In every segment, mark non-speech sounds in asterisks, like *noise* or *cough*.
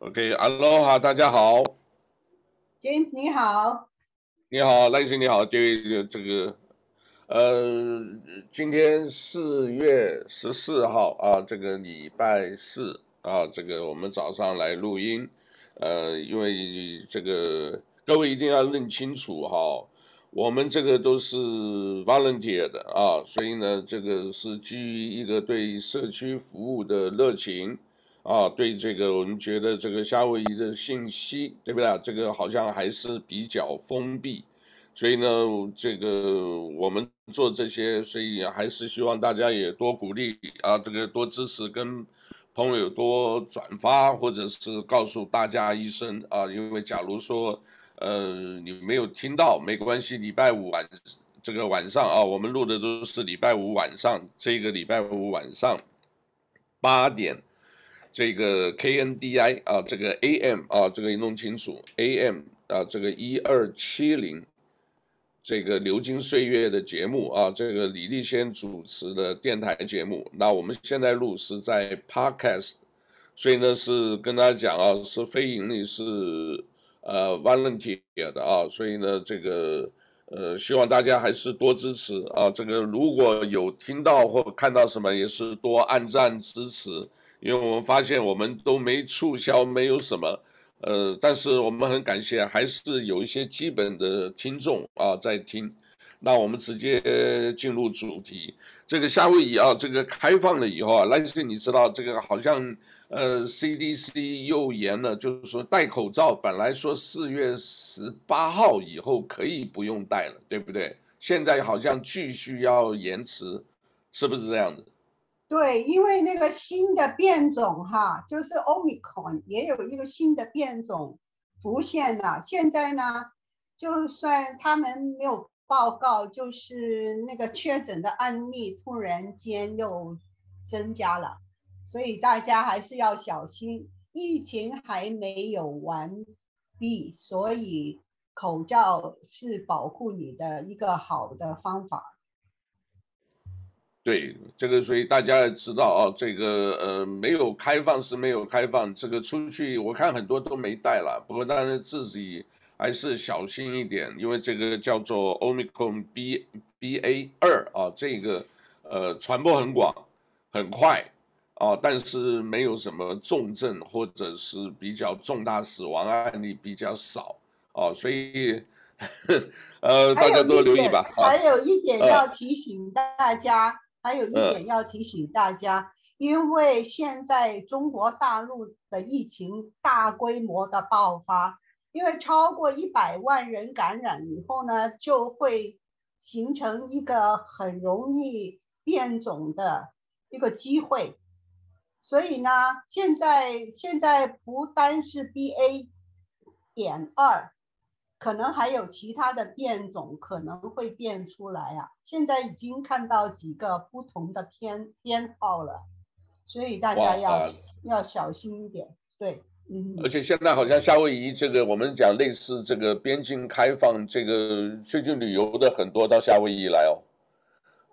OK，Aloha，大家好，James 你好，你好，赖先你好，这位，这个，呃，今天四月十四号啊，这个礼拜四啊，这个我们早上来录音，呃，因为这个各位一定要认清楚哈。我们这个都是 volunteer 的啊，所以呢，这个是基于一个对社区服务的热情啊，对这个我们觉得这个夏威夷的信息，对不对？这个好像还是比较封闭，所以呢，这个我们做这些，所以还是希望大家也多鼓励啊，这个多支持，跟朋友多转发，或者是告诉大家一声啊，因为假如说。呃，你没有听到没关系，礼拜五晚这个晚上啊，我们录的都是礼拜五晚上，这个礼拜五晚上八点，这个 KNDI 啊，这个 AM 啊，这个你弄清楚 AM 啊，这个一二七零，这个流金岁月的节目啊，这个李立先主持的电台节目，那我们现在录是在 Podcast，所以呢是跟大家讲啊，是非盈利是。呃，volunteer 的啊，所以呢，这个呃，希望大家还是多支持啊。这个如果有听到或看到什么，也是多按赞支持，因为我们发现我们都没促销，没有什么，呃，但是我们很感谢，还是有一些基本的听众啊在听。那我们直接进入主题。这个夏威夷啊，这个开放了以后啊，但是你知道这个好像呃，CDC 又严了，就是说戴口罩本来说四月十八号以后可以不用戴了，对不对？现在好像继续要延迟，是不是这样子？对，因为那个新的变种哈，就是 Omicron 也有一个新的变种浮现了。现在呢，就算他们没有。报告就是那个确诊的案例突然间又增加了，所以大家还是要小心。疫情还没有完毕，所以口罩是保护你的一个好的方法。对，这个所以大家也知道啊，这个呃没有开放是没有开放，这个出去我看很多都没带了，不过当然自己。还是小心一点，因为这个叫做 Omicron B B A 二啊，这个呃传播很广很快啊，但是没有什么重症或者是比较重大死亡案例比较少啊，所以 *laughs* 呃大家多留意吧。还有一点要提醒大家，啊、还有一点要提醒大家，嗯、因为现在中国大陆的疫情大规模的爆发。因为超过一百万人感染以后呢，就会形成一个很容易变种的一个机会，所以呢，现在现在不单是 BA 点二，可能还有其他的变种可能会变出来啊。现在已经看到几个不同的编编号了，所以大家要要小心一点，对。嗯而且现在好像夏威夷这个，我们讲类似这个边境开放，这个最近旅游的很多到夏威夷来哦。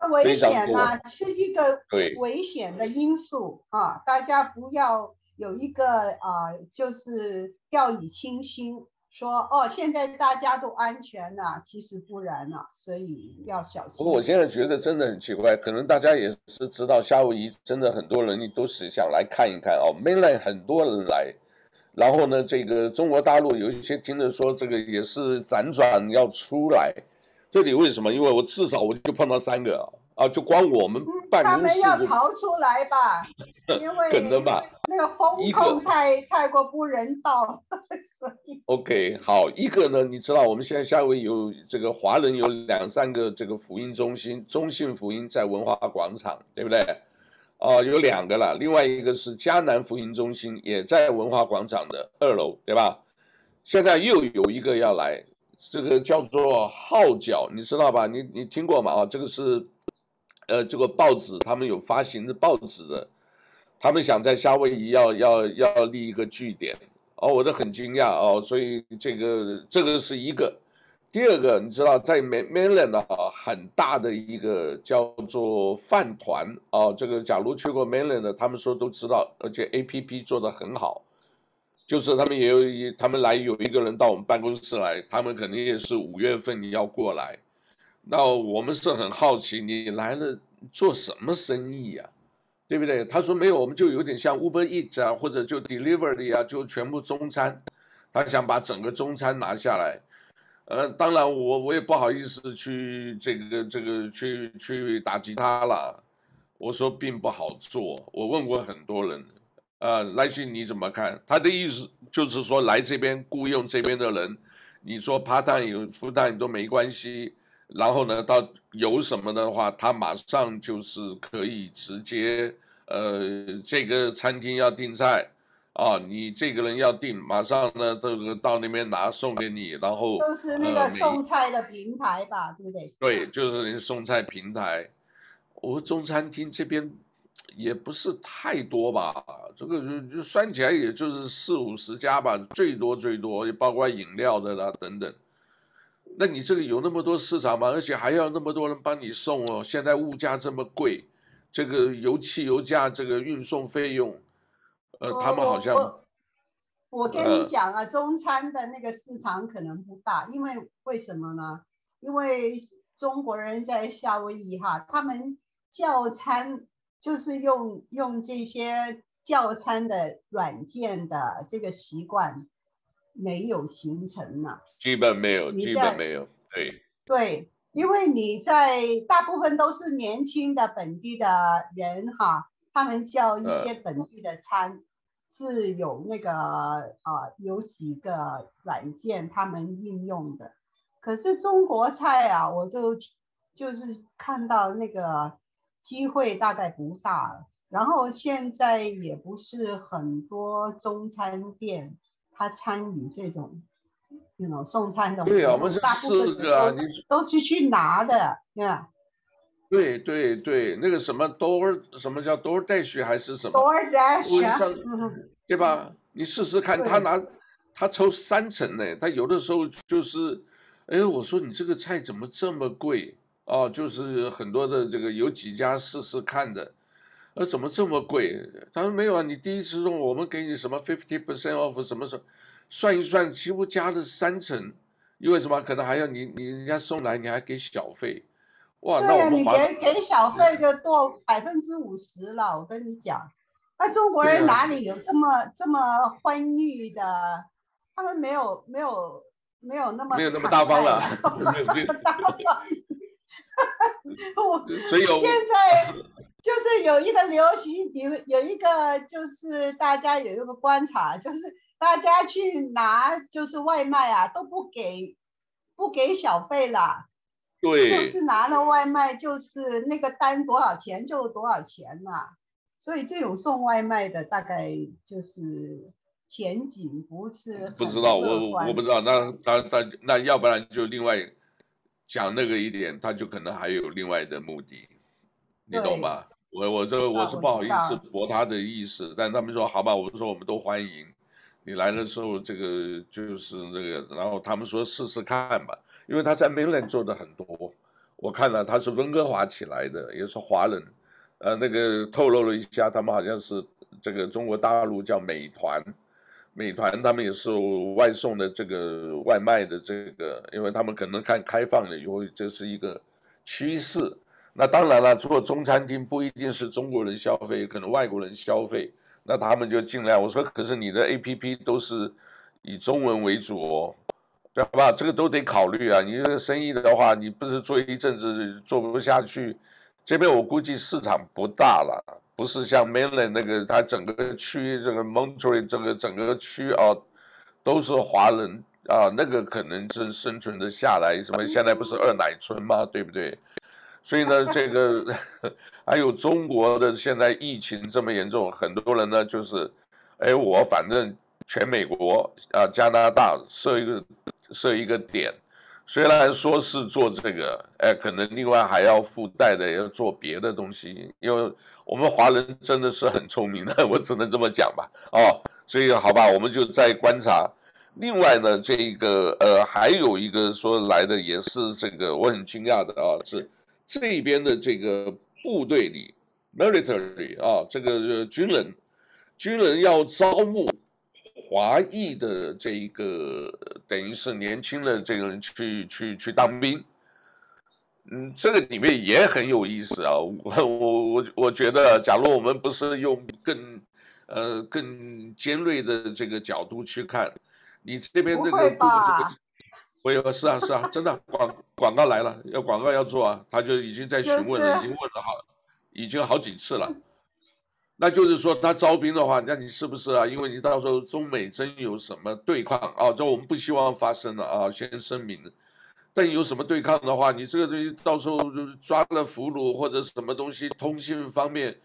危险啊，是一个危险的因素啊，大家不要有一个啊，就是掉以轻心，说哦，现在大家都安全了，其实不然了，所以要小心。不过我现在觉得真的很奇怪，可能大家也是知道夏威夷真的很多人都是想来看一看哦，没来很多人来。然后呢，这个中国大陆有一些听着说，这个也是辗转要出来。这里为什么？因为我至少我就碰到三个啊，就光我们办公室。他们要逃出来吧？*laughs* 因为可能吧。那个风控太太过不人道，*laughs* 所以。OK，好，一个呢，你知道我们现在夏威夷有这个华人有两三个这个福音中心，中信福音在文化广场，对不对？哦，有两个了，另外一个是迦南福音中心，也在文化广场的二楼，对吧？现在又有一个要来，这个叫做号角，你知道吧？你你听过吗？啊，这个是，呃，这个报纸他们有发行的报纸的，他们想在夏威夷要要要立一个据点，哦，我都很惊讶哦，所以这个这个是一个。第二个，你知道在 Mainland 啊，很大的一个叫做饭团哦，这个假如去过 Mainland 的，他们说都知道，而且 APP 做得很好。就是他们也有一，他们来有一个人到我们办公室来，他们肯定也是五月份要过来。那我们是很好奇，你来了做什么生意呀？对不对？他说没有，我们就有点像 Uber Eats 啊，或者就 Delivery 啊，就全部中餐。他想把整个中餐拿下来。呃，当然我我也不好意思去这个这个去去打击他了。我说并不好做，我问过很多人。呃，赖信你怎么看？他的意思就是说来这边雇佣这边的人，你做 part time 有 full time 都没关系。然后呢，到有什么的话，他马上就是可以直接，呃，这个餐厅要订菜，啊，你这个人要订，马上呢，这个到那边拿送给你，然后就是那个送菜的平台吧，对不对？对，就是那送菜平台。我中餐厅这边也不是太多吧，这个就就算起来也就是四五十家吧，最多最多，也包括饮料的啦等等。那你这个有那么多市场吗？而且还要那么多人帮你送哦。现在物价这么贵，这个油汽油价，这个运送费用，呃，他们好像我我，我跟你讲啊，呃，中餐的那个市场可能不大，因为为什么呢？因为中国人在夏威夷哈，他们叫餐就是用用这些叫餐的软件的这个习惯。没有形成呢，基本没有，基本没有，对。对，因为你在大部分都是年轻的本地的人哈，他们叫一些本地的餐，呃、是有那个啊、呃，有几个软件他们应用的，可是中国菜啊，我就就是看到那个机会大概不大了，然后现在也不是很多中餐店。他参与这种那种送餐的，对啊，我们是四个啊，你都是去拿的，对吧？对对对，那个什么 Door 什么叫 DoorDash 还是什么 DoorDash，对吧？你试试看，他拿他抽三成呢，他有的时候就是，哎，我说你这个菜怎么这么贵哦？就是很多的这个有几家试试看的。呃，怎么这么贵？他说没有啊，你第一次用我们给你什么 fifty percent off 什么什么，算一算几乎加了三成，因为什么？可能还要你你人家送来你还给小费，哇！对啊，你给给小费就多百分之五十了，我跟你讲，那中国人哪里有这么、啊、这么欢愉的？他们没有没有没有那么没有那么大方了，*laughs* 没有没有大方。*laughs* 我所以有现在。就是有一个流行，有有一个就是大家有一个观察，就是大家去拿就是外卖啊，都不给不给小费啦，对，就是拿了外卖就是那个单多少钱就多少钱啦，啊，所以这种送外卖的大概就是前景不是不知道，我我不知道，那那那那要不然就另外讲那个一点，他就可能还有另外的目的，你懂吧？我我这我是不好意思驳他的意思，但他们说好吧，我说我们都欢迎你来的时候，这个就是那个，然后他们说试试看吧，因为他在 Mainland 做的很多，我看了他是温哥华起来的，也是华人，呃，那个透露了一下，他们好像是这个中国大陆叫美团，美团他们也是外送的这个外卖的这个，因为他们可能看开放了以后，这是一个趋势。那当然了，做中餐厅不一定是中国人消费，可能外国人消费，那他们就进来。我说，可是你的 APP 都是以中文为主哦，对吧？这个都得考虑啊。你这个生意的话，你不是做一阵子做不下去，这边我估计市场不大了，不是像 Mainland 那个，它整个区这个 Montreal 这个整个区啊，都是华人啊，那个可能是生存的下来。什么现在不是二奶村吗？对不对？所以呢，这个还有中国的现在疫情这么严重，很多人呢就是，哎，我反正全美国啊，加拿大设一个设一个点，虽然说是做这个，哎，可能另外还要附带的要做别的东西，因为我们华人真的是很聪明的，我只能这么讲吧。哦，所以好吧，我们就再观察。另外呢，这个呃，还有一个说来的也是这个，我很惊讶的啊，是。这边的这个部队里，military 啊，这个军人，军人要招募华裔的这一个等于是年轻的这个人去去去当兵，嗯，这个里面也很有意思啊。我我我我觉得，假如我们不是用更呃更尖锐的这个角度去看，你这边这个不我有是啊是啊，真的广广告来了，要广告要做啊，他就已经在询问了，已经问了好，已经好几次了。那就是说，他招兵的话，那你是不是啊？因为你到时候中美真有什么对抗啊？这我们不希望发生了啊，先声明。但有什么对抗的话，你这个东西到时候抓了俘虏或者什么东西，通信方面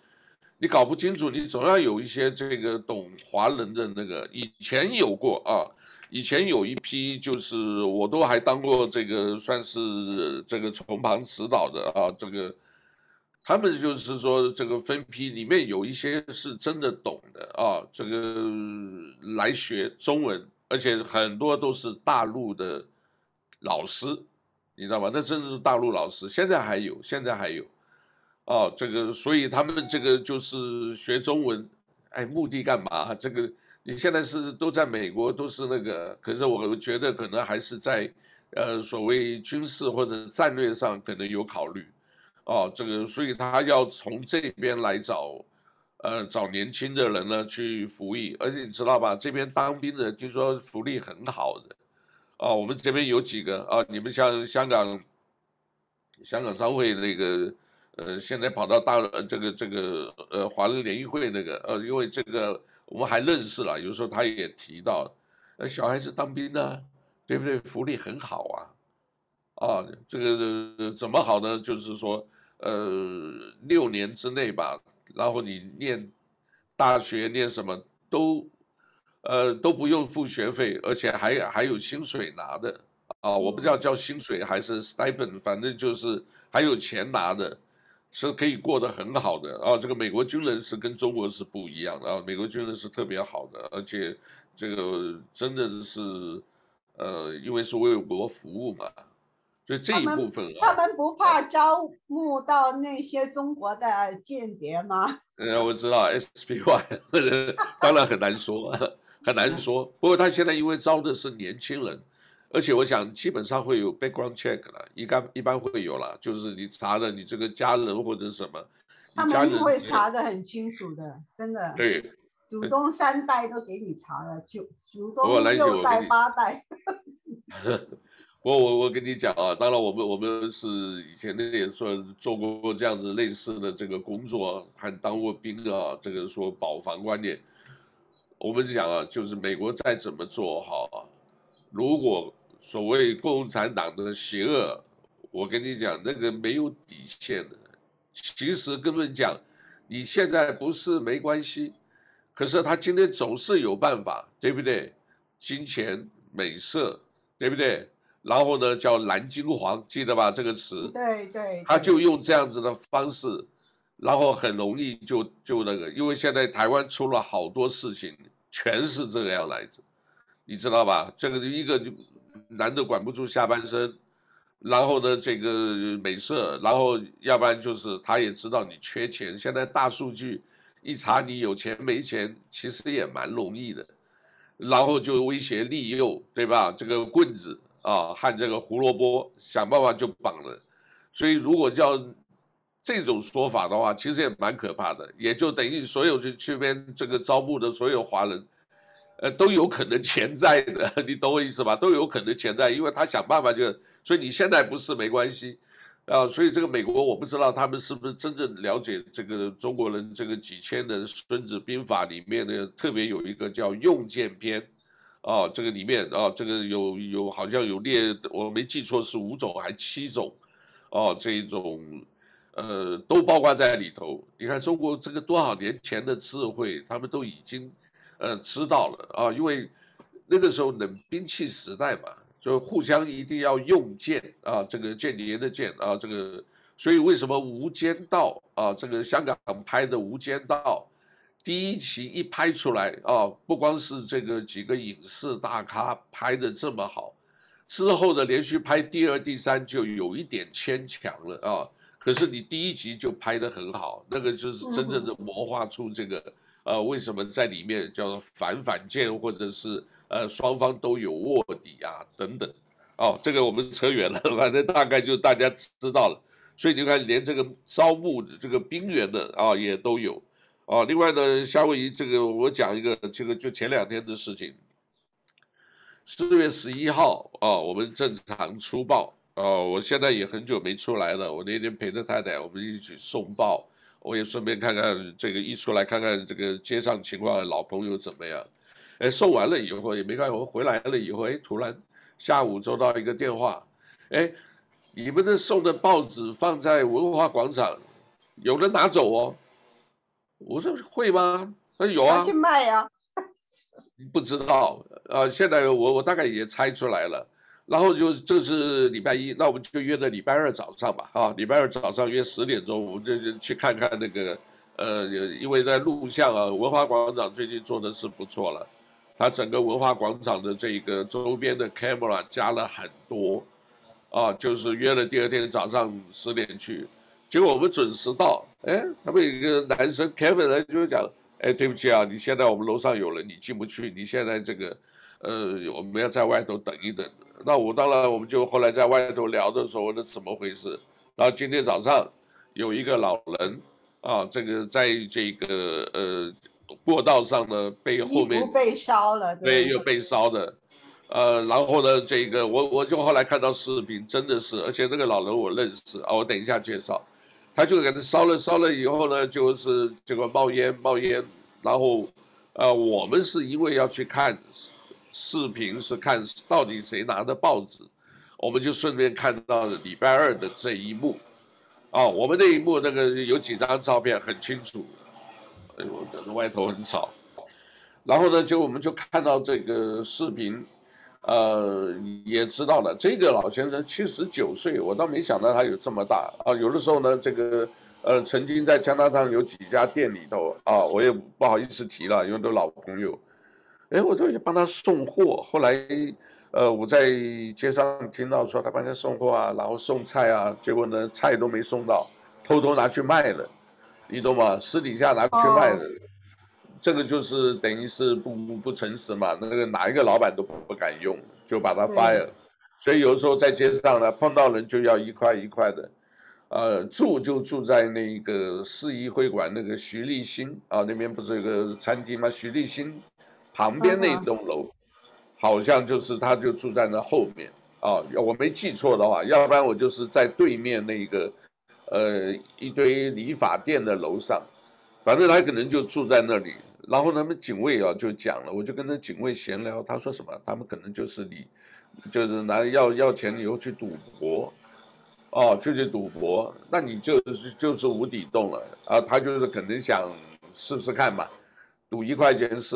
你搞不清楚，你总要有一些这个懂华人的那个。以前有过啊，以前有一批，就是我都还当过这个算是这个从旁指导的啊，这个。他们就是说，这个分批里面有一些是真的懂的啊，这个来学中文，而且很多都是大陆的老师，你知道吗？那真的是大陆老师，现在还有，现在还有，啊，这个所以他们这个就是学中文，哎，目的干嘛？这个你现在是都在美国，都是那个，可是我觉得可能还是在呃所谓军事或者战略上可能有考虑。哦，这个，所以他要从这边来找，呃，找年轻的人呢去服役，而且你知道吧，这边当兵的听说福利很好的，哦，我们这边有几个啊，你们像香港，香港商会那个，呃，现在跑到大这个这个呃华人联谊会那个，呃，因为这个我们还认识了，有时候他也提到，呃，小孩子当兵呢，对不对？福利很好啊。啊，这个怎么好呢？就是说，呃，六年之内吧，然后你念大学念什么都，呃，都不用付学费，而且还还有薪水拿的啊！我不知道叫薪水还是 stipend，反正就是还有钱拿的，是可以过得很好的啊！这个美国军人是跟中国是不一样的啊，美国军人是特别好的，而且这个真的是，呃，因为是为国服务嘛。所以这一部分啊，他们不怕招募到那些中国的间谍吗？*laughs* 呃，我知道 SPY，*laughs* 当然很难说，*laughs* 很难说。不过他现在因为招的是年轻人，而且我想基本上会有 background check 了，一般一般会有了，就是你查了你这个家人或者什么，他们会查的很清楚的，真的。对，祖宗三代都给你查了，九祖宗六代八代。*laughs* 我我我跟你讲啊，当然我们我们是以前那也算做过这样子类似的这个工作，还当过兵啊。这个说保防观念，我们讲啊，就是美国再怎么做好啊，如果所谓共产党的邪恶，我跟你讲那个没有底线的。其实根本讲，你现在不是没关系，可是他今天总是有办法，对不对？金钱美色，对不对？然后呢，叫蓝金黄，记得吧？这个词，对对，他就用这样子的方式，然后很容易就就那个，因为现在台湾出了好多事情，全是这个样来着，你知道吧？这个一个就男的管不住下半身，然后呢，这个美色，然后要不然就是他也知道你缺钱，现在大数据一查你有钱没钱，其实也蛮容易的，然后就威胁利诱，对吧？这个棍子。啊，和这个胡萝卜想办法就绑了，所以如果叫这种说法的话，其实也蛮可怕的，也就等于所有去去边这个招募的所有华人，呃，都有可能潜在的，你懂我意思吧？都有可能潜在，因为他想办法就，所以你现在不是没关系，啊，所以这个美国我不知道他们是不是真正了解这个中国人这个几千的《孙子兵法》里面的，特别有一个叫用剑篇。啊，这个里面啊，这个有有好像有列，我没记错是五种还七种，哦，这一种，呃，都包括在里头。你看中国这个多少年前的智慧，他们都已经，呃，知道了啊，因为那个时候冷兵器时代嘛，就互相一定要用剑啊，这个间谍的剑啊，这个，所以为什么《无间道》啊，这个香港拍的《无间道》。第一期一拍出来啊，不光是这个几个影视大咖拍的这么好，之后的连续拍第二、第三就有一点牵强了啊。可是你第一集就拍得很好，那个就是真正的谋划出这个呃，为什么在里面叫反反间，或者是呃双方都有卧底啊等等，哦，这个我们扯远了，*laughs* 反正大概就大家知道了。所以你看，连这个招募这个兵员的啊也都有，哦，另外呢，夏威夷这个我讲一个，这个就前两天的事情，四月十一号啊，我们正常出报，哦，我现在也很久没出来了，我那天陪着太太，我们一起送报。我也顺便看看这个一出来看看这个街上情况，老朋友怎么样？哎，送完了以后也没看，我回来了以后，哎，突然下午收到一个电话，哎，你们的送的报纸放在文化广场，有人拿走哦。我说会吗？他说有啊。去卖呀？*laughs* 不知道啊，现在我我大概也猜出来了。然后就这是礼拜一，那我们就约在礼拜二早上吧，啊，礼拜二早上约十点钟，我们就去看看那个，呃，因为在录像啊，文化广场最近做的是不错了，它整个文化广场的这个周边的 camera 加了很多，啊，就是约了第二天早上十点去，结果我们准时到，哎，他们有一个男生 Kevin 呢就讲，哎，对不起啊，你现在我们楼上有人，你进不去，你现在这个，呃，我们要在外头等一等。那我当然，我们就后来在外头聊的时候，那怎么回事？然后今天早上有一个老人啊，这个在这个呃过道上呢，被后面被烧了，对，又被烧的，呃，然后呢，这个我我就后来看到视频，真的是，而且那个老人我认识啊，我等一下介绍，他就给他烧了烧了以后呢，就是这个冒烟冒烟，然后呃，我们是因为要去看。视频是看到底谁拿的报纸，我们就顺便看到了礼拜二的这一幕，啊，我们那一幕那个有几张照片很清楚，哎呦，等着外头很吵，然后呢，就我们就看到这个视频，呃，也知道了这个老先生七十九岁，我倒没想到他有这么大啊，有的时候呢，这个呃，曾经在加拿大有几家店里头啊，我也不好意思提了，因为都老朋友。哎，我就也帮他送货。后来，呃，我在街上听到说他帮他送货啊，然后送菜啊，结果呢，菜都没送到，偷偷拿去卖了，你懂吗？私底下拿去卖了，这个就是等于是不不不诚实嘛。那个哪一个老板都不不敢用，就把他 fire。所以有时候在街上呢，碰到人就要一块一块的，呃，住就住在那个市议会馆那个徐立新啊，那边不是有个餐厅吗？徐立新。旁边那栋楼，好像就是他，就住在那后面啊。我没记错的话，要不然我就是在对面那个，呃，一堆理发店的楼上，反正他可能就住在那里。然后他们警卫啊就讲了，我就跟那警卫闲聊，他说什么？他们可能就是你，就是拿要要钱以后去赌博，哦，就去赌博，那你就是就是无底洞了啊。他就是可能想试试看嘛。赌一块钱是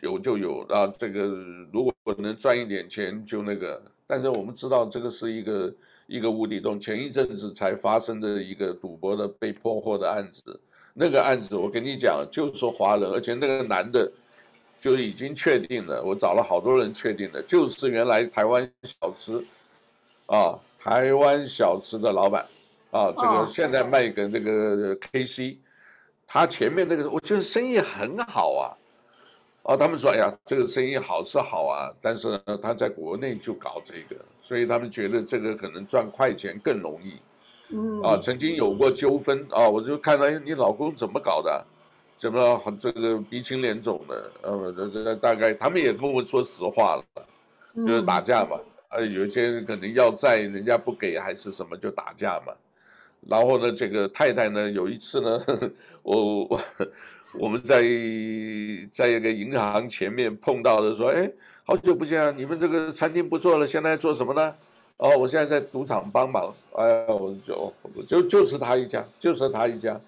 有就有啊，这个如果能赚一点钱就那个，但是我们知道这个是一个一个无底洞。前一阵子才发生的一个赌博的被破获的案子，那个案子我跟你讲就是华人，而且那个男的就已经确定了，我找了好多人确定的，就是原来台湾小吃啊，台湾小吃的老板啊，这个现在卖给那个 KC。他前面那个，我觉得生意很好啊，哦，他们说，哎呀，这个生意好是好啊，但是呢，他在国内就搞这个，所以他们觉得这个可能赚快钱更容易，嗯，啊，曾经有过纠纷啊，我就看到，哎，你老公怎么搞的，怎么这个鼻青脸肿的，呃，这这大概他们也跟我说实话了，就是打架嘛，呃，有些人可能要债，人家不给还是什么就打架嘛。然后呢，这个太太呢，有一次呢，*laughs* 我我我们在在一个银行前面碰到的，说，哎，好久不见啊，你们这个餐厅不做了，现在做什么呢？哦，我现在在赌场帮忙。哎，我就就就是他一家，就是他一家，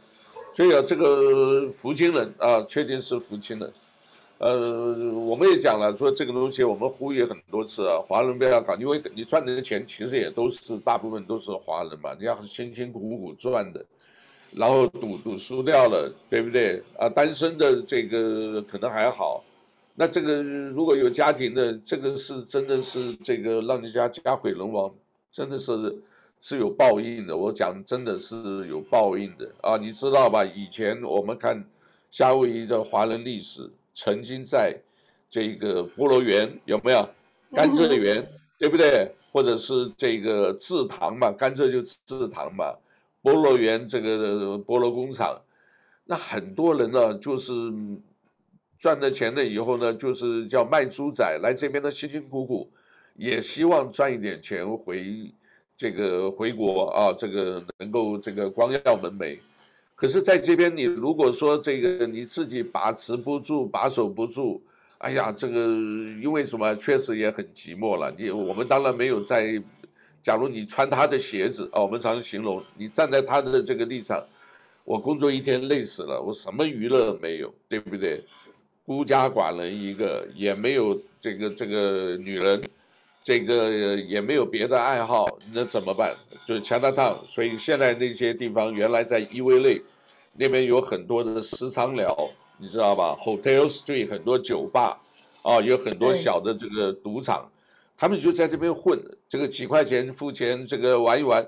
所以啊，这个福清人啊，确定是福清人。呃，我们也讲了，说这个东西我们呼吁很多次啊，华人不要搞，因为你赚的钱其实也都是大部分都是华人嘛，你要辛辛苦苦赚的，然后赌赌输掉了，对不对？啊，单身的这个可能还好，那这个如果有家庭的，这个是真的是这个让人家家毁人亡，真的是是有报应的。我讲真的是有报应的啊，你知道吧？以前我们看。夏威夷的华人历史，曾经在这个菠萝园有没有甘蔗园，对不对？或者是这个制糖嘛，甘蔗就制糖嘛，菠萝园这个菠萝工厂，那很多人呢，就是赚了钱了以后呢，就是叫卖猪仔来这边的辛辛苦苦，也希望赚一点钱回这个回国啊，这个能够这个光耀门楣。可是在这边，你如果说这个你自己把持不住，把守不住。哎呀，这个因为什么？确实也很寂寞了。你我们当然没有在，假如你穿他的鞋子啊，我们常形容你站在他的这个立场，我工作一天累死了，我什么娱乐没有，对不对？孤家寡人一个，也没有这个这个女人，这个也没有别的爱好，那怎么办？就是 Chinatown。所以现在那些地方，原来在 East LA 那边有很多的私娼寮。你知道吧？Hotel Street 很多酒吧，啊，有很多小的这个赌场，他们就在这边混，这个几块钱付钱，这个玩一玩，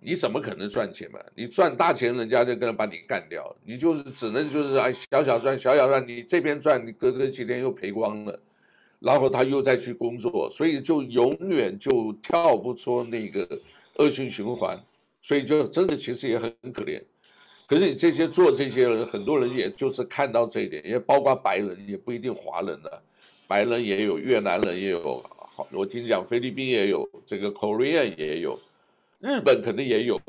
你怎么可能赚钱嘛？你赚大钱，人家就跟着把你干掉，你就是只能就是哎小小赚小小赚，你这边赚，你隔个几天又赔光了，然后他又再去工作，所以就永远就跳不出那个恶性循环，所以就真的其实也很可怜。可是你这些做这些人，很多人也就是看到这一点，也包括白人，也不一定华人的，白人也有，越南人也有，好，我听讲菲律宾也有，这个 Korea 也有，日本肯定也有，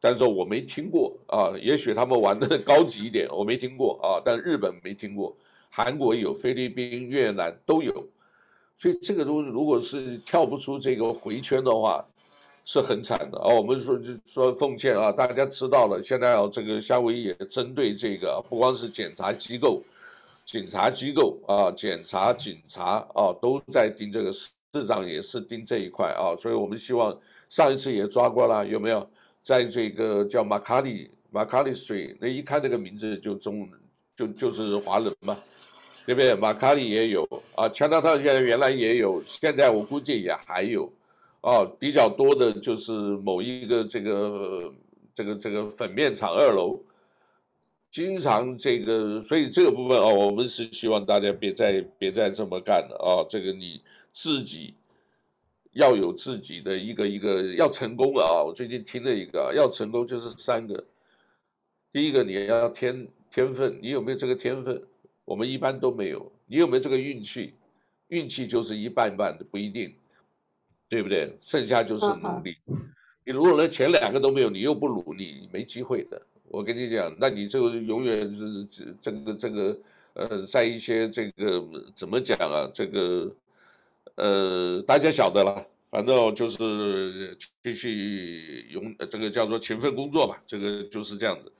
但是我没听过啊，也许他们玩的高级一点，我没听过啊，但日本没听过，韩国有，菲律宾、越南都有，所以这个东西如果是跳不出这个回圈的话。是很惨的啊！我们说就说奉劝啊，大家知道了。现在啊，这个夏威夷也针对这个，不光是检察机构、警察机构啊，检察警察啊，都在盯这个市长也是盯这一块啊。所以我们希望上一次也抓过了，有没有？在这个叫马卡里马卡里水那一看这个名字就中就就是华人嘛，对不对？马卡里也有啊，强调他现在原来也有，现在我估计也还有。哦，比较多的就是某一个这个这个这个粉面厂二楼，经常这个，所以这个部分哦，我们是希望大家别再别再这么干了啊！这个你自己要有自己的一个一个要成功了啊！我最近听了一个，要成功就是三个，第一个你要天天分，你有没有这个天分？我们一般都没有。你有没有这个运气？运气就是一半一半的，不一定。对不对？剩下就是努力。你如果连前两个都没有，你又不努力，你没机会的。我跟你讲，那你就永远是这这个这个呃，在一些这个怎么讲啊？这个呃，大家晓得了，反正就是继续用这个叫做勤奋工作吧。这个就是这样子。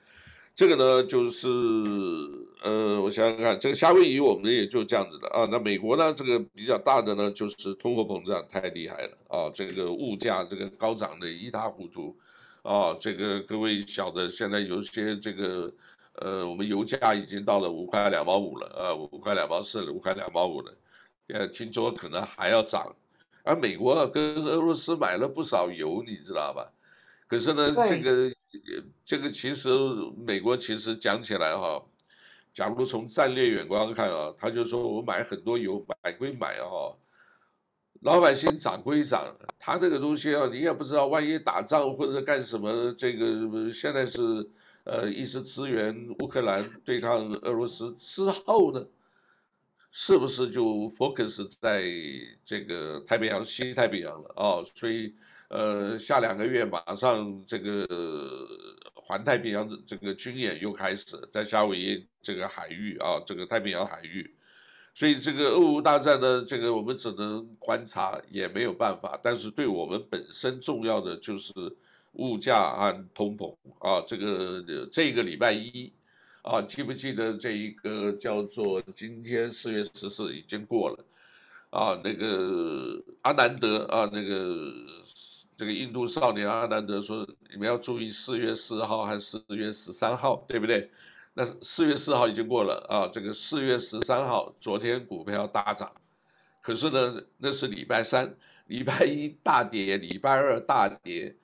这个呢，就是呃，我想想看，这个夏威夷我们也就这样子的啊。那美国呢，这个比较大的呢，就是通货膨胀太厉害了啊，这个物价这个高涨的一塌糊涂啊。这个各位晓得，现在有些这个呃，我们油价已经到了五块两毛五了啊，五块两毛四了，五块两毛五了，呃，听说可能还要涨。而美国跟俄罗斯买了不少油，你知道吧？可是呢，这个。这个其实美国其实讲起来哈，假如从战略眼光看啊，他就说我买很多油，买归买啊，老百姓涨归涨，他这个东西啊，你也不知道，万一打仗或者干什么，这个现在是呃一直支援乌克兰对抗俄罗斯之后呢，是不是就 focus 在这个太平洋、西太平洋了啊？所以。呃，下两个月马上这个环太平洋这个军演又开始在夏威夷这个海域啊，这个太平洋海域，所以这个俄乌大战呢，这个我们只能观察，也没有办法。但是对我们本身重要的就是物价和通膨啊，这个这个礼拜一啊，记不记得这一个叫做今天四月十四已经过了啊，那个阿南德啊，那个。这个印度少年阿南德说：“你们要注意四月四号和四月十三号，对不对？那四月四号已经过了啊，这个四月十三号，昨天股票大涨，可是呢，那是礼拜三，礼拜一大跌，礼拜二大跌，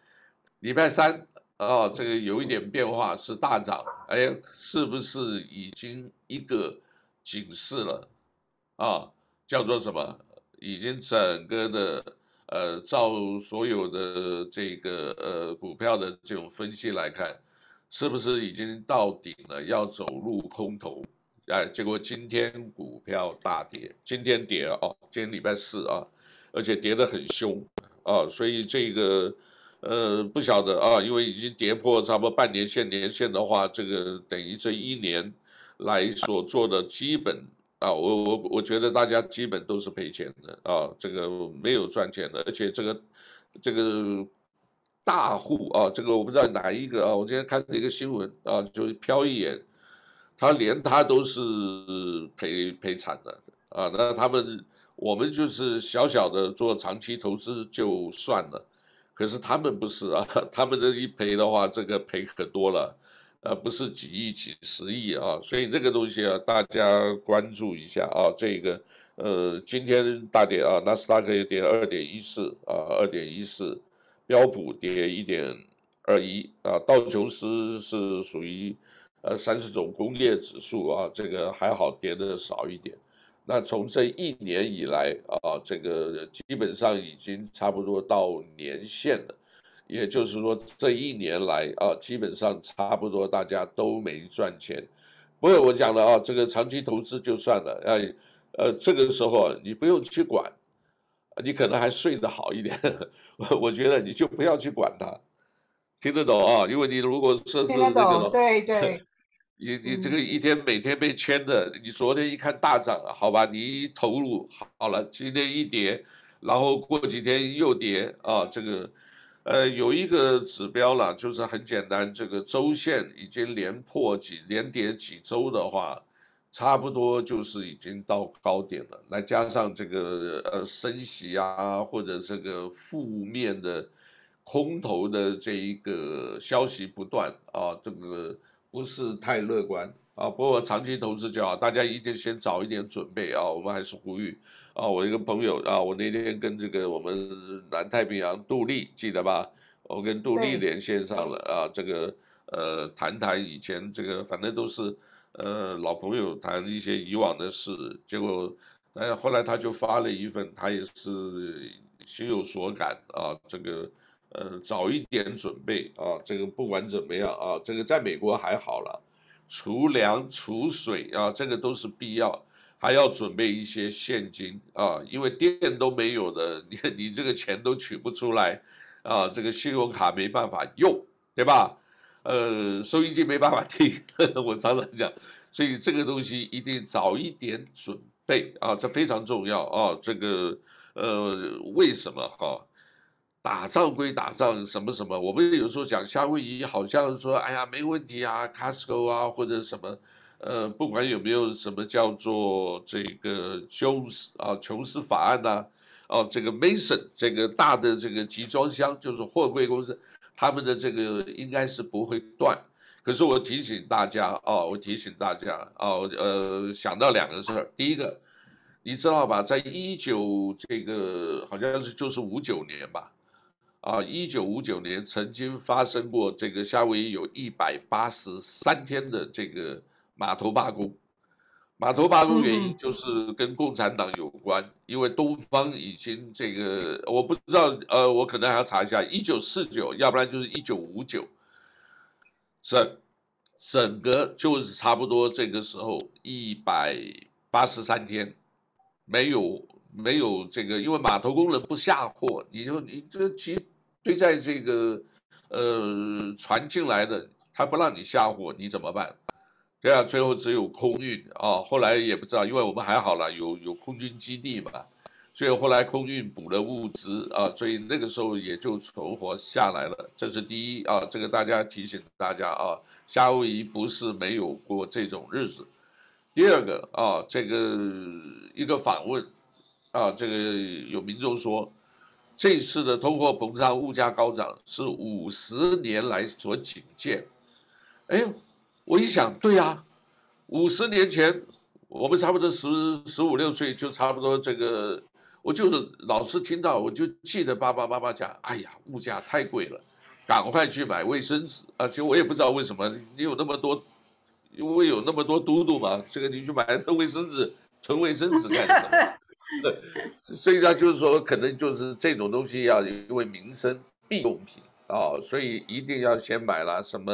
礼拜三啊，这个有一点变化是大涨，哎，是不是已经一个警示了？啊，叫做什么？已经整个的呃，照所有的这个呃股票的这种分析来看，是不是已经到顶了？要走入空头？哎，结果今天股票大跌，今天跌哦，今天礼拜四啊，而且跌得很凶啊，所以这个。呃，不晓得啊，因为已经跌破差不多半年线、年线的话，这个等于这一年来所做的基本啊，我我我觉得大家基本都是赔钱的啊，这个没有赚钱的，而且这个这个大户啊，这个我不知道哪一个啊，我今天看了一个新闻啊，就瞟一眼，他连他都是赔赔惨的啊，那他们我们就是小小的做长期投资就算了。可是他们不是啊，*laughs* 他们这一赔的话，这个赔可多了，呃，不是几亿、几十亿啊，所以这个东西啊，大家关注一下啊。这个呃，今天大跌啊，纳斯达克也跌二点一四啊，二点一四，标普跌一点二一啊，道琼斯是属于呃三十种工业指数啊，这个还好跌的少一点。那从这一年以来啊，这个基本上已经差不多到年线了，也就是说这一年来啊，基本上差不多大家都没赚钱。不过我讲了啊，这个长期投资就算了，哎，呃，这个时候你不用去管，你可能还睡得好一点。我我觉得你就不要去管它，听得懂啊？因为你如果说是那个，对对。*laughs* 你你这个一天每天被牵的，你昨天一看大涨，好吧，你一投入好了，今天一跌，然后过几天又跌啊，这个，呃，有一个指标了，就是很简单，这个周线已经连破几连跌几周的话，差不多就是已经到高点了。来加上这个呃升息啊，或者这个负面的空头的这一个消息不断啊，这个。不是太乐观啊，不过长期投资就好，大家一定先早一点准备啊。我们还是呼吁啊，我一个朋友啊，我那天跟这个我们南太平洋杜丽记得吧？我跟杜丽连线上了啊，这个呃谈谈以前这个反正都是呃老朋友谈一些以往的事，结果呃后来他就发了一份，他也是心有所感啊，这个。呃，早一点准备啊，这个不管怎么样啊，这个在美国还好了，储粮储水啊，这个都是必要，还要准备一些现金啊，因为电都没有的，*laughs* 你你这个钱都取不出来啊，这个信用卡没办法用，对吧？呃，收音机没办法听，*laughs* 我常常讲，所以这个东西一定早一点准备啊，这非常重要啊，这个呃，为什么哈？打仗归打仗，什么什么，我们有时候讲夏威夷，好像说，哎呀，没问题啊，Costco 啊，或者什么，呃，不管有没有什么叫做这个琼斯啊，琼斯法案呐、啊，哦、这个 Mason 这个大的这个集装箱，就是货柜公司，他们的这个应该是不会断。可是我提醒大家啊，我提醒大家啊，呃，想到两个事儿，第一个，你知道吧，在一九这个好像是就是五九年吧。啊，一九五九年曾经发生过这个夏威夷有一百八十三天的这个码头罢工，码头罢工原因就是跟共产党有关，因为东方已经这个我不知道，呃，我可能还要查一下，一九四九，要不然就是一九五九，整整个就是差不多这个时候一百八十三天没有没有这个，因为码头工人不下货，你就你这其实。对，在这个，呃，船进来的，他不让你下货，你怎么办？对啊，最后只有空运啊。后来也不知道，因为我们还好了，有有空军基地嘛，所以后来空运补了物资啊，所以那个时候也就存活下来了。这是第一啊，这个大家提醒大家啊，夏威夷不是没有过这种日子。第二个啊，这个一个访问啊，这个有民众说。这次的通货膨胀、物价高涨是五十年来所仅见。哎，我一想，对呀，五十年前我们差不多十十五六岁，就差不多这个，我就是老是听到，我就记得爸爸妈妈讲，哎呀，物价太贵了，赶快去买卫生纸啊！其实我也不知道为什么你有那么多，因为有那么多嘟嘟嘛，这个你去买那卫生纸、存卫生纸干什么？*laughs* 所以呢，就是说，可能就是这种东西要因为民生必用品啊，所以一定要先买了什么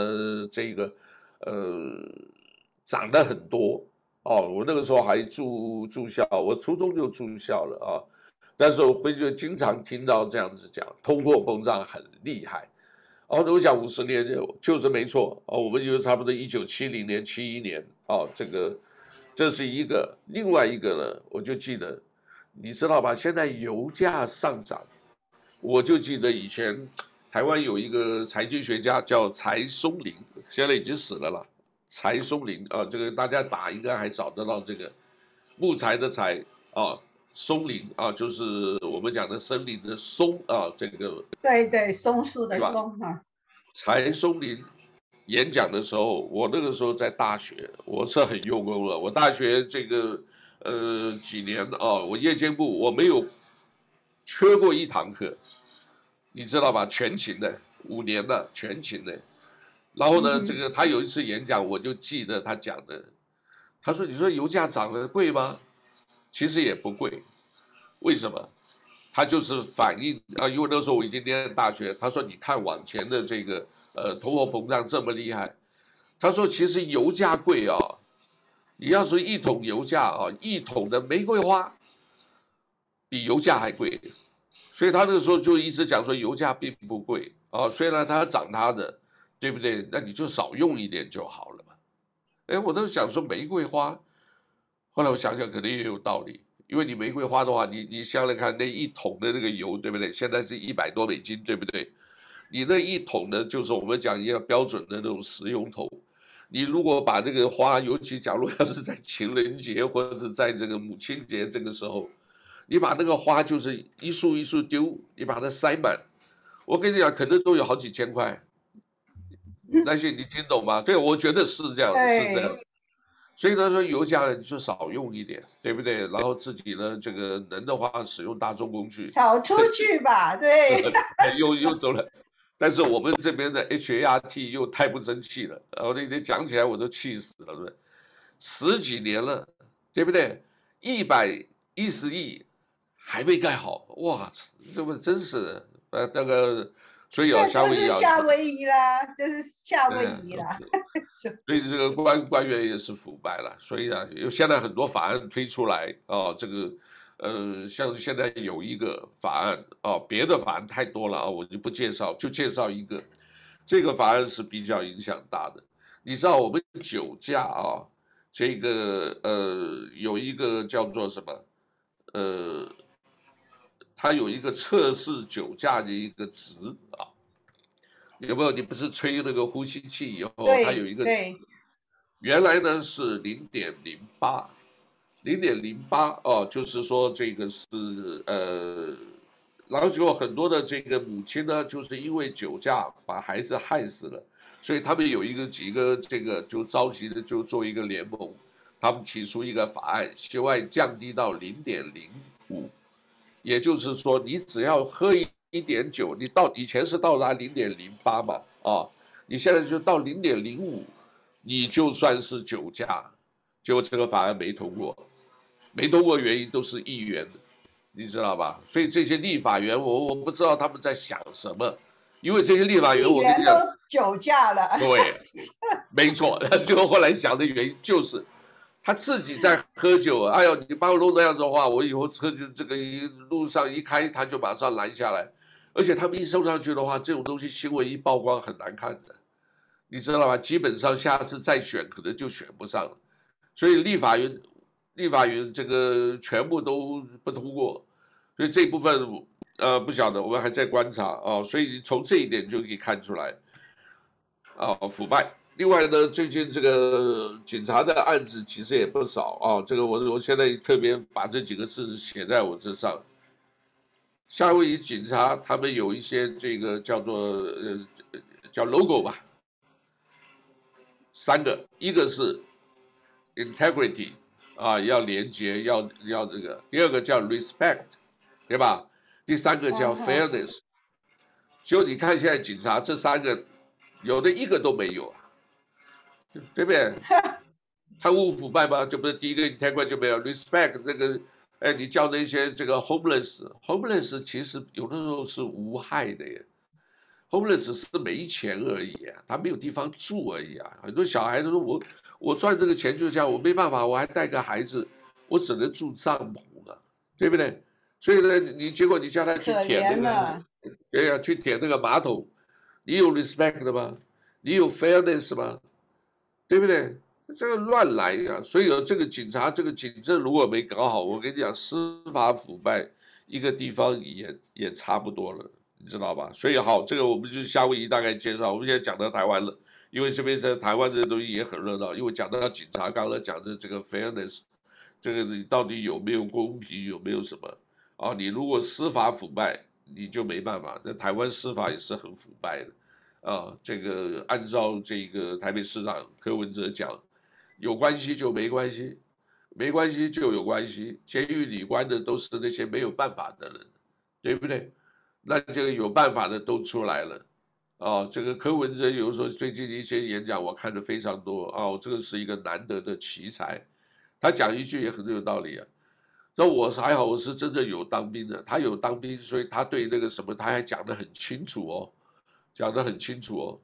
这个，呃，涨得很多哦。我那个时候还住住校，我初中就住校了啊。但是我回去经常听到这样子讲，通货膨胀很厉害。哦，我想五十年就就是没错哦，我们就差不多一九七零年、七一年哦，这个这是一个。另外一个呢，我就记得，你知道吧？现在油价上涨，我就记得以前台湾有一个财经学家叫柴松林，现在已经死了啦。柴松林啊，这个大家打应该还找得到这个木材的材啊。松林啊，就是我们讲的森林的松啊，这个对对，松树的松哈。柴松林演讲的时候，我那个时候在大学，我是很用功了。我大学这个呃几年啊，我夜间部我没有缺过一堂课，你知道吧？全勤的，五年了，全勤的。然后呢，这个他有一次演讲，我就记得他讲的，他说：“你说油价涨得贵吗？”其实也不贵，为什么？他就是反映啊，因为那时候我已经念大学。他说：“你看往前的这个呃通货膨胀这么厉害。”他说：“其实油价贵啊，你要是一桶油价啊，一桶的玫瑰花比油价还贵。”所以他那个时候就一直讲说油价并不贵啊，虽然它涨它的，对不对？那你就少用一点就好了嘛。哎，我都想说玫瑰花。后来我想想，可能也有道理，因为你玫瑰花的话，你你想想看，那一桶的那个油，对不对？现在是一百多美金，对不对？你那一桶呢，就是我们讲一个标准的那种石油头。你如果把这个花，尤其假如要是在情人节或者是在这个母亲节这个时候，你把那个花就是一束一束丢，你把它塞满，我跟你讲，可能都有好几千块。*laughs* 那些你听懂吗？对，我觉得是这样，是这样。所以他说油价呢，你就少用一点，对不对？然后自己呢，这个能的话使用大众工具，少出去吧，对。*laughs* 又又走了，但是我们这边的 H A R T 又太不争气了，然后那天讲起来我都气死了，对不对？十几年了，对不对？一百一十亿还没盖好，哇，这不真是呃那个。所以啊，夏威夷啊，夏威夷啦，就是夏威夷啦。所以这个官官员也是腐败了。所以啊，有现在很多法案推出来啊，这个呃，像现在有一个法案啊，别的法案太多了啊，我就不介绍，就介绍一个。这个法案是比较影响大的。你知道我们酒驾啊，这个呃，有一个叫做什么呃。它有一个测试酒驾的一个值啊，有没有？你不是吹那个呼吸器以后，它有一个值，原来呢是零点零八，零点零八哦，就是说这个是呃，然后就很多的这个母亲呢，就是因为酒驾把孩子害死了，所以他们有一个几个这个就召集的就做一个联盟，他们提出一个法案，希望降低到零点零五。也就是说，你只要喝一一点酒，你到以前是到达零点零八嘛，啊，你现在就到零点零五，你就算是酒驾，结果这个法案没通过，没通过原因都是议员，你知道吧？所以这些立法员，我我不知道他们在想什么，因为这些立法员，我跟你讲，酒驾了，对，没错，*laughs* 最后后来想的原因就是。他自己在喝酒，哎呦，你把我弄那样的话，我以后车就这个一路上一开，他就马上拦下来。而且他们一送上去的话，这种东西新闻一曝光很难看的，你知道吧？基本上下次再选可能就选不上了。所以立法院，立法院这个全部都不通过。所以这部分呃不晓得，我们还在观察啊。所以从这一点就可以看出来，啊，腐败。另外呢，最近这个警察的案子其实也不少啊。这个我我现在特别把这几个字写在我这上。夏威夷警察他们有一些这个叫做呃叫 logo 吧，三个，一个是 integrity 啊，要廉洁，要要这个；第二个叫 respect，对吧？第三个叫 fairness。就你看现在警察这三个，有的一个都没有啊，对不对？贪污腐败吗？就不是第一个，你太快就没有 respect 那个，哎，你叫那些这个 homeless，homeless 其实有的时候是无害的耶，homeless 是没钱而已啊，他没有地方住而已啊。很多小孩都说我我赚这个钱就这样，我没办法，我还带个孩子，我只能住帐篷啊，对不对？所以呢，你结果你叫他去舔那个，对呀，去舔那个马桶，你有 respect 的吗？你有 fairness 吗？对不对？这个乱来呀！所以有这个警察，这个警政如果没搞好，我跟你讲，司法腐败一个地方也也差不多了，你知道吧？所以好，这个我们就夏威夷大概介绍。我们现在讲到台湾了，因为这边在台湾这东西也很热闹。因为讲到警察，刚才讲的这个 fairness，这个你到底有没有公平，有没有什么啊？你如果司法腐败，你就没办法。那台湾司法也是很腐败的啊。这个按照这个台北市长柯文哲讲。有关系就没关系，没关系就有关系。监狱里关的都是那些没有办法的人，对不对？那这个有办法的都出来了，哦，这个柯文哲有时候最近一些演讲我看的非常多，哦，这个是一个难得的奇才，他讲一句也很有道理啊。那我还好，我是真的有当兵的，他有当兵，所以他对那个什么他还讲得很清楚哦，讲得很清楚哦。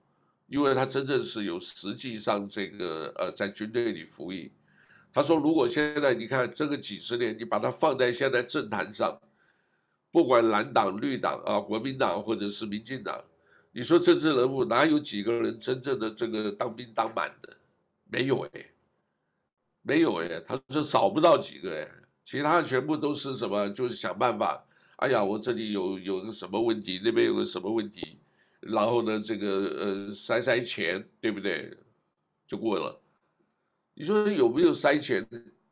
因为他真正是有实际上这个呃在军队里服役，他说如果现在你看这个几十年，你把它放在现在政坛上，不管蓝党、绿党啊、国民党或者是民进党，你说政治人物哪有几个人真正的这个当兵当满的？没有哎，没有哎，他说少不到几个哎，其他全部都是什么？就是想办法，哎呀，我这里有有个什么问题，那边有个什么问题。然后呢，这个呃塞塞钱，对不对？就过了。你说有没有塞钱？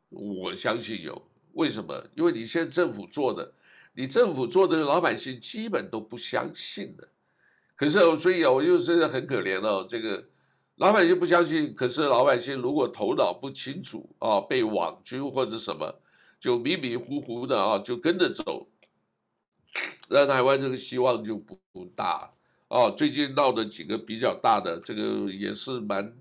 我相信有。为什么？因为你现在政府做的，你政府做的老百姓基本都不相信的。可是所以啊，我就真的很可怜哦。这个老百姓不相信，可是老百姓如果头脑不清楚啊，被网军或者什么，就迷迷糊糊的啊，就跟着走，那台湾这个希望就不大。哦，最近闹的几个比较大的，这个也是蛮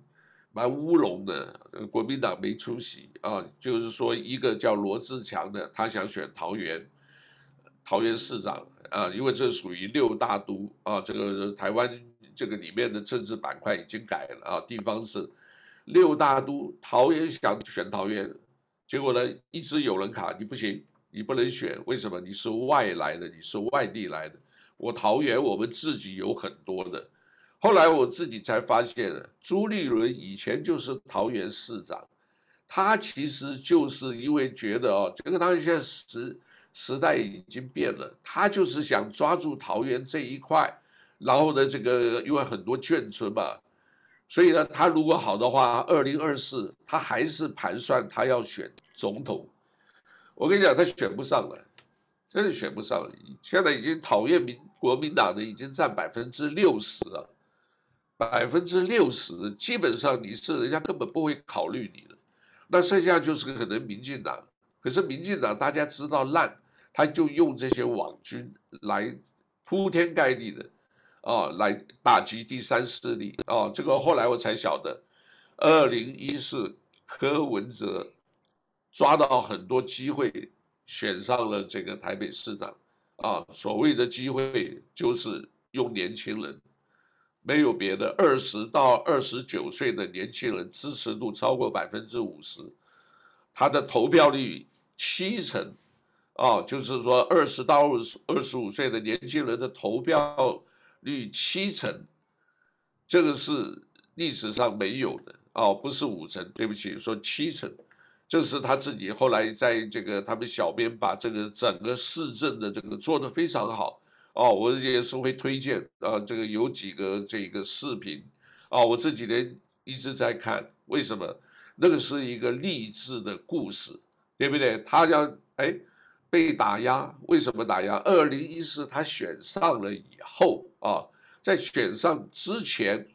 蛮乌龙的。国民党没出息啊，就是说一个叫罗志强的，他想选桃园桃园市长啊，因为这属于六大都啊，这个台湾这个里面的政治板块已经改了啊，地方是六大都，桃园想选桃园，结果呢一直有人卡，你不行，你不能选，为什么？你是外来的，你是外地来的。我桃园我们自己有很多的，后来我自己才发现，朱立伦以前就是桃园市长，他其实就是因为觉得哦，这个当然现在时时代已经变了，他就是想抓住桃园这一块，然后呢，这个因为很多眷村嘛，所以呢，他如果好的话，二零二四他还是盘算他要选总统，我跟你讲，他选不上了。真的选不上了，现在已经讨厌民国民党的已经占百分之六十了，百分之六十，基本上你是人家根本不会考虑你的，那剩下就是可能民进党，可是民进党大家知道烂，他就用这些网军来铺天盖地的，啊，来打击第三势力啊，这个后来我才晓得，二零一四柯文哲抓到很多机会。选上了这个台北市长，啊，所谓的机会就是用年轻人，没有别的，二十到二十九岁的年轻人支持度超过百分之五十，他的投票率七成，啊，就是说二十到二十二十五岁的年轻人的投票率七成，这个是历史上没有的，啊，不是五成，对不起，说七成。这是他自己后来在这个他们小编把这个整个市政的这个做得非常好哦，我也是会推荐啊，这个有几个这个视频啊，我这几年一直在看，为什么？那个是一个励志的故事，对不对？他要哎被打压，为什么打压？二零一四他选上了以后啊，在选上之前，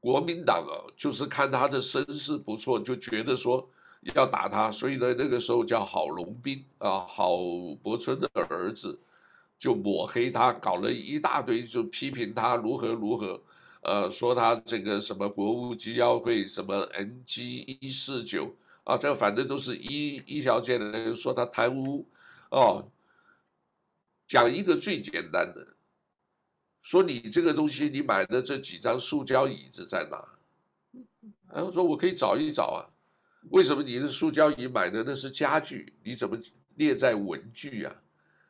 国民党啊就是看他的身世不错，就觉得说。要打他，所以呢，那个时候叫郝龙斌啊，郝柏村的儿子，就抹黑他，搞了一大堆，就批评他如何如何，呃，说他这个什么国务机要会什么 NG 一四九啊，这反正都是一一条街的人说他贪污哦。讲一个最简单的，说你这个东西你买的这几张塑胶椅子在哪？然后说我可以找一找啊，为什么你的塑胶椅买的那是家具，你怎么列在文具啊？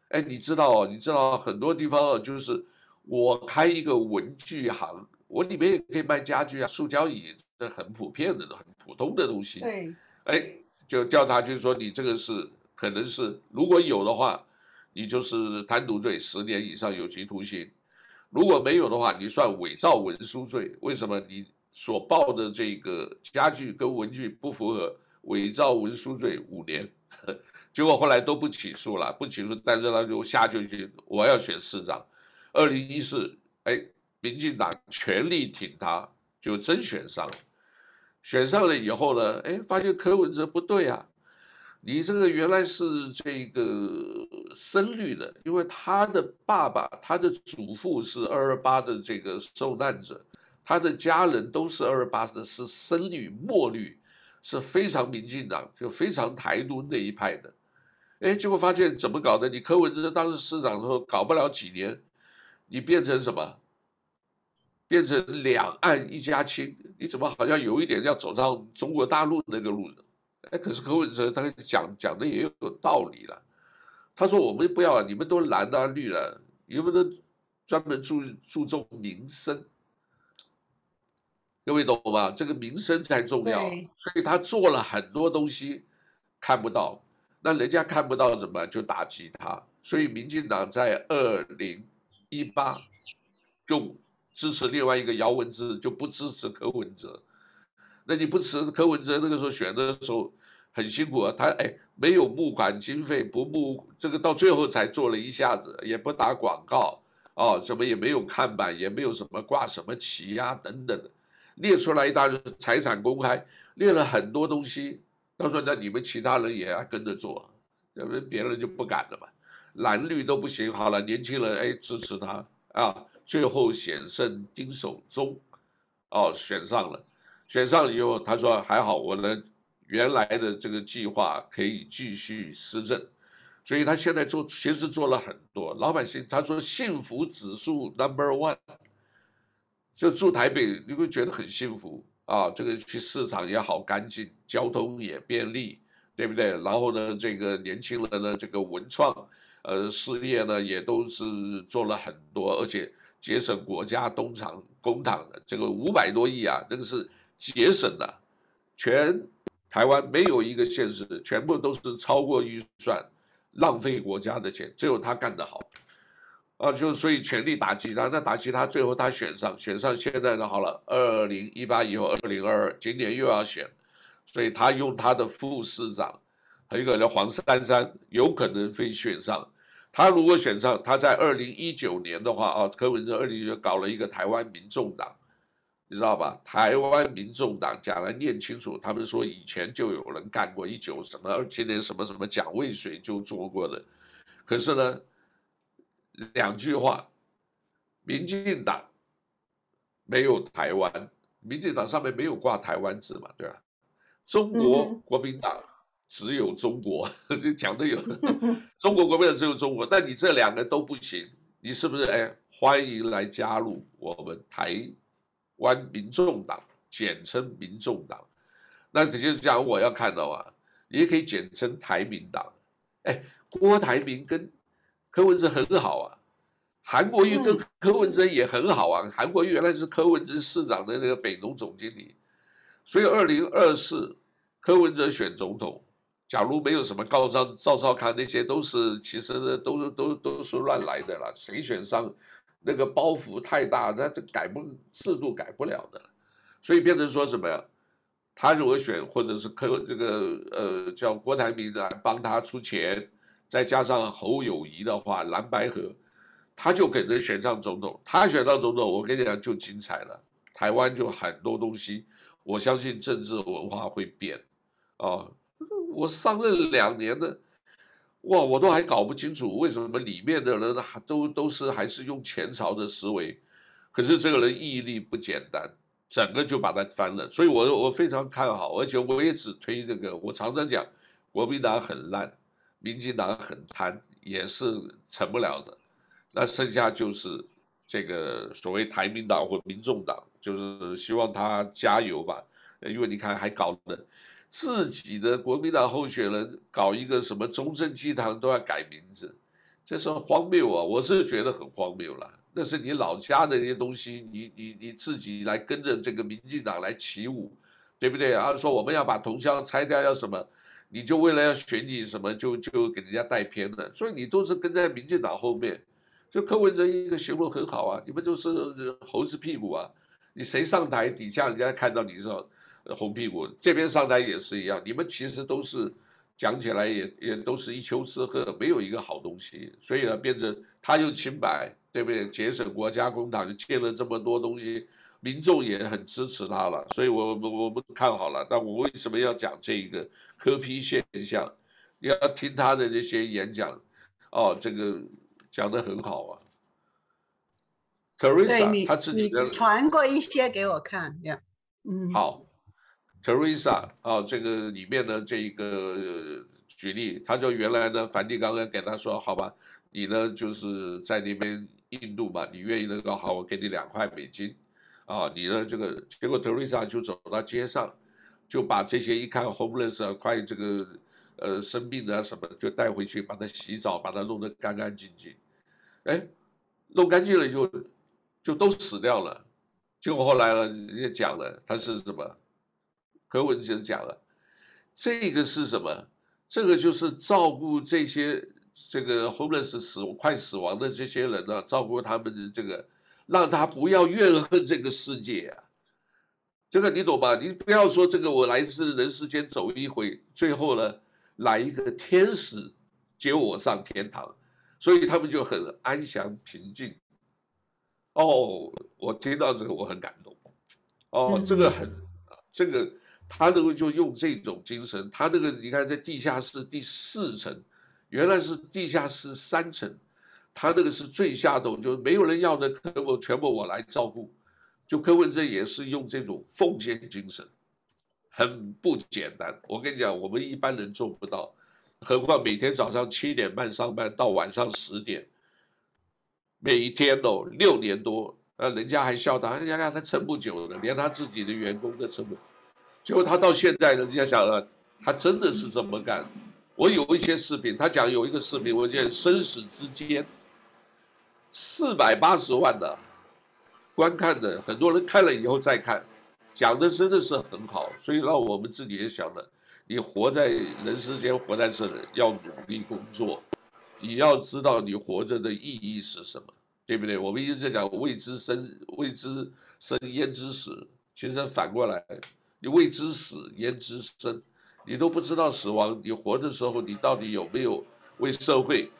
哎，你知道哦，你知道很多地方哦，就是我开一个文具行，我里面也可以卖家具啊，塑胶椅这很普遍的、很普通的东西。对，哎，就调查就是说你这个是可能是如果有的话，你就是贪渎罪，十年以上有期徒刑；如果没有的话，你算伪造文书罪。为什么你所报的这个家具跟文具不符合？伪造文书罪五年。*laughs* 结果后来都不起诉了，不起诉，但是他就下决心，我要选市长。二零一四，哎，民进党全力挺他，就真选上。选上了以后呢，哎，发现柯文哲不对啊，你这个原来是这个深绿的，因为他的爸爸、他的祖父是二二八的这个受难者，他的家人都是二二八的，是深绿、墨绿，是非常民进党，就非常台独那一派的。哎，结果发现怎么搞的？你柯文哲当时市长的时候搞不了几年，你变成什么？变成两岸一家亲？你怎么好像有一点要走到中国大陆那个路呢？哎，可是柯文哲他讲讲的也有道理了。他说：“我们不要，你们都蓝啊绿了，你们都专门注注重民生，各位懂吗？这个民生才重要。所以他做了很多东西，看不到。”那人家看不到怎么就打击他，所以民进党在二零一八就支持另外一个姚文智，就不支持柯文哲。那你不支持柯文哲，那个时候选的时候很辛苦啊，他哎没有募款经费，不募这个到最后才做了一下子，也不打广告哦，什么也没有看板，也没有什么挂什么旗呀、啊、等等，列出来一大堆财产公开，列了很多东西。他说：“那你们其他人也要跟着做，要不然别人就不敢了嘛。蓝绿都不行，好了，年轻人哎支持他啊，最后险胜丁守中，哦选上了，选上以后，他说还好，我的原来的这个计划可以继续施政，所以他现在做其实做了很多，老百姓他说幸福指数 number one，就住台北你会觉得很幸福。”啊，这个去市场也好干净，交通也便利，对不对？然后呢，这个年轻人的这个文创，呃，事业呢也都是做了很多，而且节省国家东厂公帑的这个五百多亿啊，这个是节省的，全台湾没有一个县市，全部都是超过预算，浪费国家的钱，只有他干得好。啊，就所以全力打击他，那打击他，最后他选上，选上现在呢好了，二零一八以后，二零二二今年又要选，所以他用他的副市长，还有一个叫黄珊珊，有可能会选上。他如果选上，他在二零一九年的话啊，柯文哲二零一九搞了一个台湾民众党，你知道吧？台湾民众党讲来念清楚，他们说以前就有人干过，一九什么，二七年什么什么蒋渭水就做过的，可是呢？两句话，民进党没有台湾，民进党上面没有挂台湾字嘛，对吧？中国国民党只有中国，*laughs* 你讲的有，*laughs* 中国国民党只有中国，但你这两个都不行，你是不是？哎，欢迎来加入我们台湾民众党，简称民众党。那可就是讲我要看到啊，也可以简称台民党。哎，郭台铭跟。柯文哲很好啊，韩国瑜跟柯文哲也很好啊。韩国瑜原来是柯文哲市长的那个北农总经理，所以二零二四柯文哲选总统，假如没有什么高招赵少康那些都是其实呢都是都都是乱来的了。谁选上那个包袱太大，那这改不制度改不了的，所以变成说什么呀？他如果选或者是柯这个呃叫郭台铭来帮他出钱。再加上侯友谊的话，蓝白合，他就可能选上总统。他选上总统，我跟你讲就精彩了。台湾就很多东西，我相信政治文化会变。哦，我上任两年的，哇，我都还搞不清楚为什么里面的人还都都是还是用前朝的思维，可是这个人毅力不简单，整个就把他翻了。所以，我我非常看好，而且我也只推那个。我常常讲，国民党很烂，民进党很贪，也是成不了的。那剩下就是这个所谓台民党或民众党，就是希望他加油吧。因为你看，还搞的。自己的国民党候选人搞一个什么中正纪堂都要改名字，这是荒谬啊！我是觉得很荒谬了。那是你老家的那些东西，你你你自己来跟着这个民进党来起舞，对不对？啊，说我们要把铜像拆掉，要什么？你就为了要选举什么，就就给人家带偏了。所以你都是跟在民进党后面。就柯文哲一个形容很好啊，你们都是猴子屁股啊！你谁上台，底下人家看到你说。红屁股这边上台也是一样，你们其实都是讲起来也也都是一丘之貉，没有一个好东西，所以呢，变成他又清白，对不对？节省国家公帑，就欠了这么多东西，民众也很支持他了，所以我我我们看好了。但我为什么要讲这个柯 P 现象？你要听他的那些演讲，哦，这个讲得很好啊。Teresa，他自己的传过一些给我看，呀，嗯，好。Teresa 哦，这个里面的这一个、呃、举例，他就原来呢，梵蒂冈跟给他说，好吧，你呢就是在那边印度嘛，你愿意那个好，我给你两块美金，啊，你的这个结果德瑞莎就走到街上，就把这些一看 homeless 啊，快这个呃生病啊什么，就带回去，把它洗澡，把它弄得干干净净，哎，弄干净了就就都死掉了，结果后来呢，人家讲了他是什么？柯文哲讲了，这个是什么？这个就是照顾这些这个 homeless 死快死亡的这些人呢、照顾他们的这个，让他不要怨恨这个世界啊。这个你懂吧？你不要说这个我来自人世间走一回，最后呢来一个天使接我上天堂，所以他们就很安详平静。哦，我听到这个我很感动。哦，这个很这个。他能够就用这种精神，他那个你看在地下室第四层，原来是地下室三层，他那个是最下头，就是没有人要的，全部全部我来照顾。就柯文哲也是用这种奉献精神，很不简单。我跟你讲，我们一般人做不到，何况每天早上七点半上班到晚上十点，每一天哦六年多，呃，人家还笑他，人家看他撑不久的，连他自己的员工都撑不。结果他到现在，人家想了，他真的是这么干。我有一些视频，他讲有一个视频，我觉得生死之间，四百八十万的观看的，很多人看了以后再看，讲的真的是很好。所以让我们自己也想了，你活在人世间，活在这里，要努力工作，你要知道你活着的意义是什么，对不对？我们一直在讲未知生，未知生焉知死，其实反过来。你未知死焉知生，你都不知道死亡。你活的时候，你到底有没有为社会，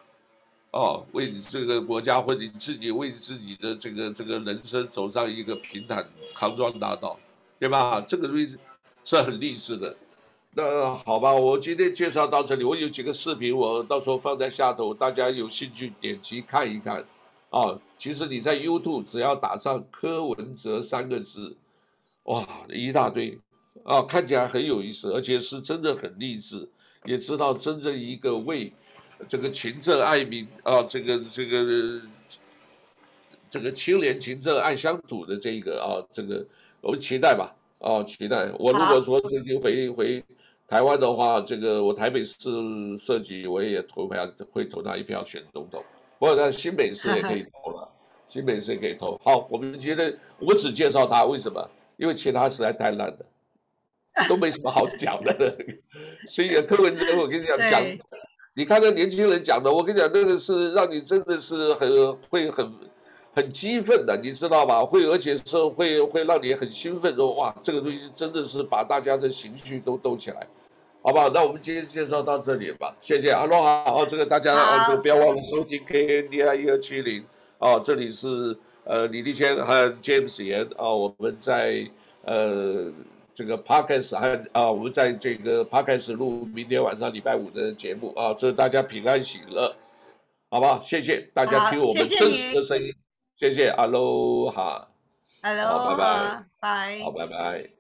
哦，为你这个国家或者你自己为自己的这个这个人生走上一个平坦康庄大道，对吧？这个东西是很励志的。那好吧，我今天介绍到这里。我有几个视频，我到时候放在下头，大家有兴趣点击看一看。啊，其实你在 YouTube 只要打上柯文哲三个字，哇，一大堆。啊，看起来很有意思，而且是真的很励志，也知道真正一个为这个勤政爱民啊，这个这个这个清廉勤政爱乡土的这个啊，这个我们期待吧，啊，期待。我如果说最近回回台湾的话，这个我台北市设计我也投票，会投他一票选总统。不过在新北市也可以投了，新北市也可以投。好，我们觉得我只介绍他，为什么？因为其他实在太烂了。都没什么好讲的，*laughs* 所以柯文哲，我跟你讲讲，你看那年轻人讲的，我跟你讲，那个是让你真的是很会很很激愤的，你知道吧？会而且是会会让你很兴奋，说哇，这个东西真的是把大家的情绪都逗起来，好不好？那我们今天介绍到这里吧，谢谢阿诺啊。哦，这个大家啊，不要忘了收听 KNDI 一二七零，哦，这里是呃李立谦和 James 严啊，我们在呃。这个 Podcast 还啊，我们在这个 Podcast 录明天晚上礼拜五的节目啊，祝大家平安喜乐，好不好？谢谢大家听我们真实的声音，谢谢，Hello，哈，阿罗，拜拜，拜，好，拜拜。